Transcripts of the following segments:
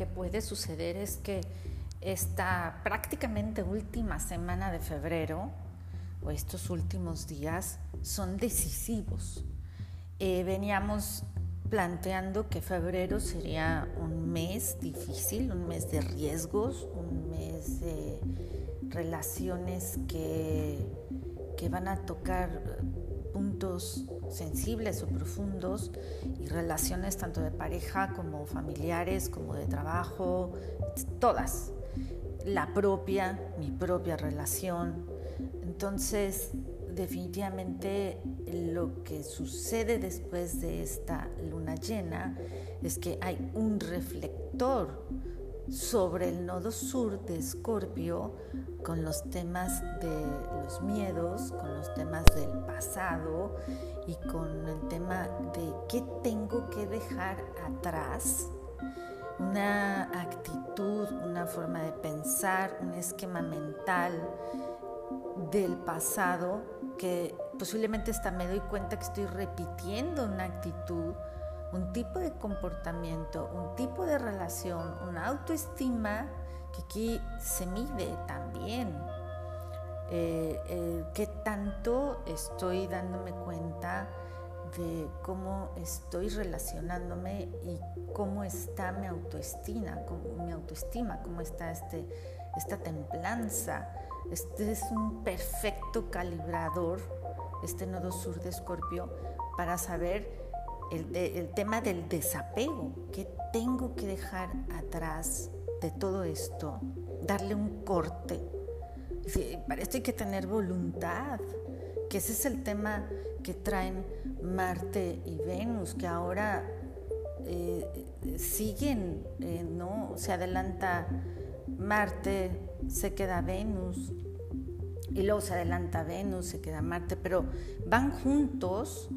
que puede suceder es que esta prácticamente última semana de febrero o estos últimos días son decisivos. Eh, veníamos planteando que febrero sería un mes difícil, un mes de riesgos, un mes de relaciones que, que van a tocar puntos sensibles o profundos y relaciones tanto de pareja como familiares, como de trabajo, todas. La propia, mi propia relación. Entonces, definitivamente lo que sucede después de esta luna llena es que hay un reflector sobre el nodo sur de Escorpio con los temas de los miedos, con los temas del pasado y con el tema de qué tengo que dejar atrás. Una actitud, una forma de pensar, un esquema mental del pasado que posiblemente hasta me doy cuenta que estoy repitiendo una actitud un tipo de comportamiento, un tipo de relación, una autoestima que aquí se mide también. Eh, eh, qué tanto estoy dándome cuenta de cómo estoy relacionándome y cómo está mi autoestima, cómo, mi autoestima, cómo está este, esta templanza. Este es un perfecto calibrador, este nodo sur de Escorpio, para saber el, tema del desapego, que tengo que dejar atrás de todo esto, darle un corte. Para esto hay que tener voluntad, que ese es el tema que traen Marte y Venus, que ahora eh, siguen, eh, ¿no? Se adelanta Marte, se queda Venus, y luego se adelanta Venus, se queda Marte, pero van juntos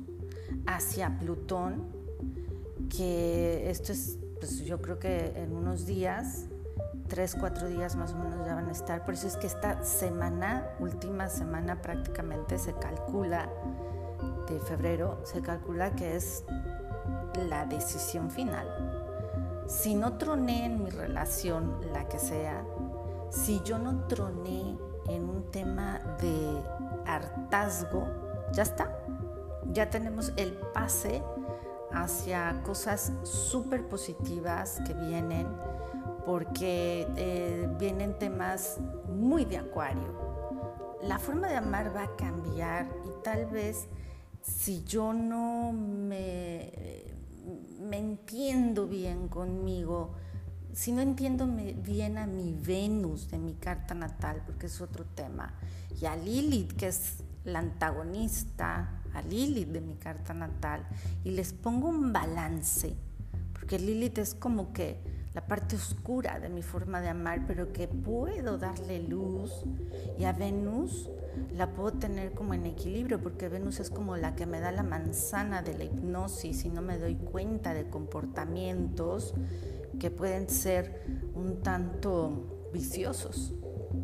hacia Plutón, que esto es, pues yo creo que en unos días, tres, cuatro días más o menos ya van a estar. Por eso es que esta semana, última semana prácticamente se calcula, de febrero, se calcula que es la decisión final. Si no troné en mi relación, la que sea, si yo no troné en un tema de hartazgo, ya está, ya tenemos el pase hacia cosas súper positivas que vienen, porque eh, vienen temas muy de acuario. La forma de amar va a cambiar y tal vez si yo no me, me entiendo bien conmigo, si no entiendo bien a mi Venus de mi carta natal, porque es otro tema, y a Lilith, que es la antagonista, a Lilith de mi carta natal y les pongo un balance, porque Lilith es como que la parte oscura de mi forma de amar, pero que puedo darle luz y a Venus la puedo tener como en equilibrio, porque Venus es como la que me da la manzana de la hipnosis y no me doy cuenta de comportamientos que pueden ser un tanto viciosos.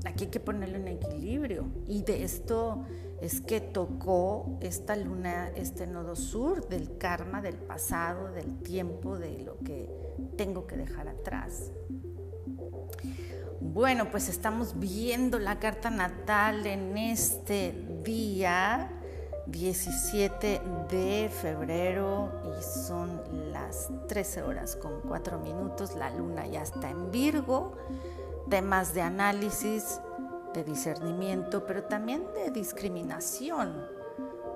Aquí hay que ponerlo en equilibrio y de esto es que tocó esta luna, este nodo sur del karma, del pasado, del tiempo, de lo que tengo que dejar atrás. Bueno, pues estamos viendo la carta natal en este día 17 de febrero y son las 13 horas con 4 minutos. La luna ya está en Virgo. Temas de análisis de discernimiento, pero también de discriminación.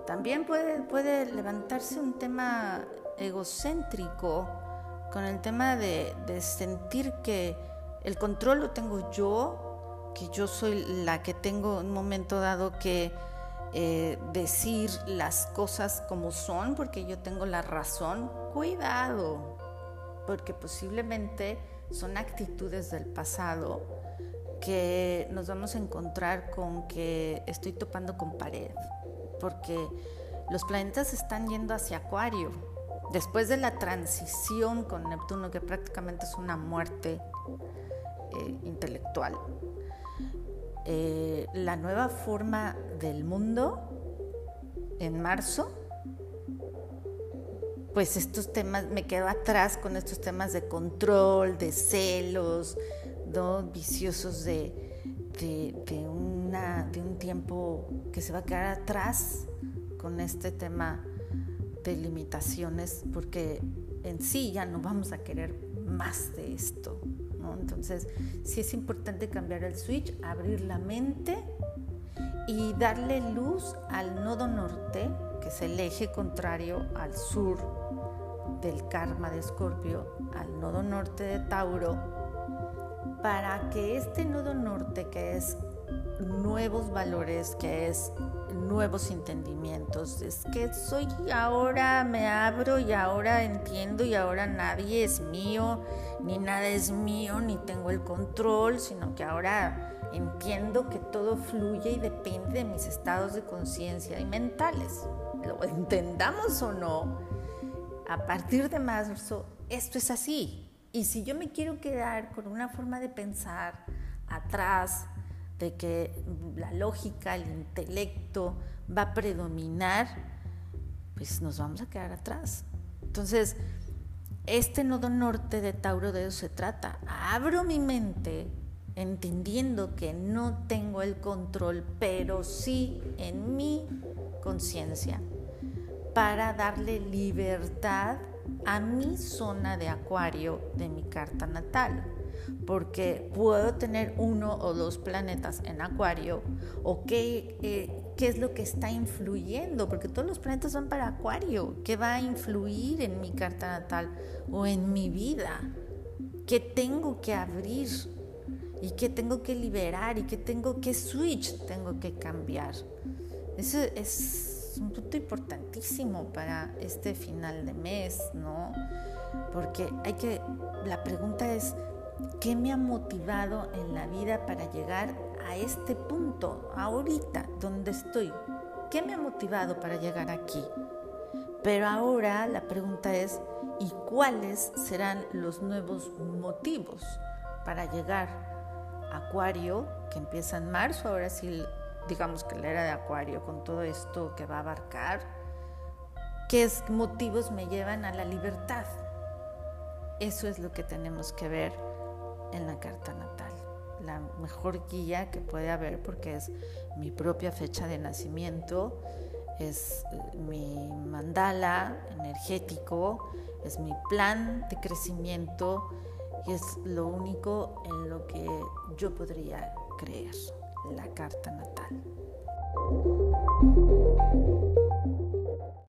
También puede, puede levantarse un tema egocéntrico con el tema de, sentir que el control lo tengo yo, que yo soy la que tengo en un momento dado que eh, decir las cosas como son, porque yo tengo la razón. Cuidado, porque posiblemente son actitudes del pasado que nos vamos a encontrar con que estoy topando con pared, porque los planetas están yendo hacia Acuario. Después de la transición con Neptuno, que prácticamente es una muerte eh, intelectual, eh, la nueva forma del mundo en marzo pues estos temas, me quedo atrás con estos temas de control, de celos, viciosos de, de, una, de un tiempo que se va a quedar atrás con este tema de limitaciones, porque en sí ya no vamos a querer más de esto. ¿no? Entonces, sí es importante cambiar el switch, abrir la mente y darle luz al nodo norte, que es el eje contrario al sur del karma de Escorpio, al nodo norte de Tauro, para que este nodo norte, que es nuevos valores, que es nuevos entendimientos. Es que soy ahora me abro y ahora entiendo y ahora nadie es mío, ni nada es mío, ni tengo el control, sino que ahora entiendo que todo fluye y depende de mis estados de conciencia y mentales. Lo entendamos o no, a partir de marzo esto es así. Y si yo me quiero quedar con una forma de pensar atrás, de que la lógica, el intelecto va a predominar, pues nos vamos a quedar atrás. Entonces, este nodo norte de Tauro de eso se trata. Abro mi mente entendiendo que no tengo el control, pero sí en mi conciencia, para darle libertad a mi zona de acuario de mi carta natal porque puedo tener uno o dos planetas en acuario o qué, eh, qué es lo que está influyendo, porque todos los planetas van para acuario, qué va a influir en mi carta natal o en mi vida, qué tengo que abrir y qué tengo que liberar y qué tengo que switch, tengo que cambiar. Eso es un punto importantísimo para este final de mes, ¿no? Porque hay que, la pregunta es, ¿Qué me ha motivado en la vida para llegar a este punto, ahorita, donde estoy? ¿Qué me ha motivado para llegar aquí? Pero ahora la pregunta es, ¿y cuáles serán los nuevos motivos para llegar Acuario, que empieza en marzo, ahora sí, digamos que la era de Acuario, con todo esto que va a abarcar? ¿Qué motivos me llevan a la libertad? Eso es lo que tenemos que ver en la carta natal. La mejor guía que puede haber porque es mi propia fecha de nacimiento, es eh, mi mandala energético, es mi plan de crecimiento y es lo único en lo que yo podría creer, la carta natal.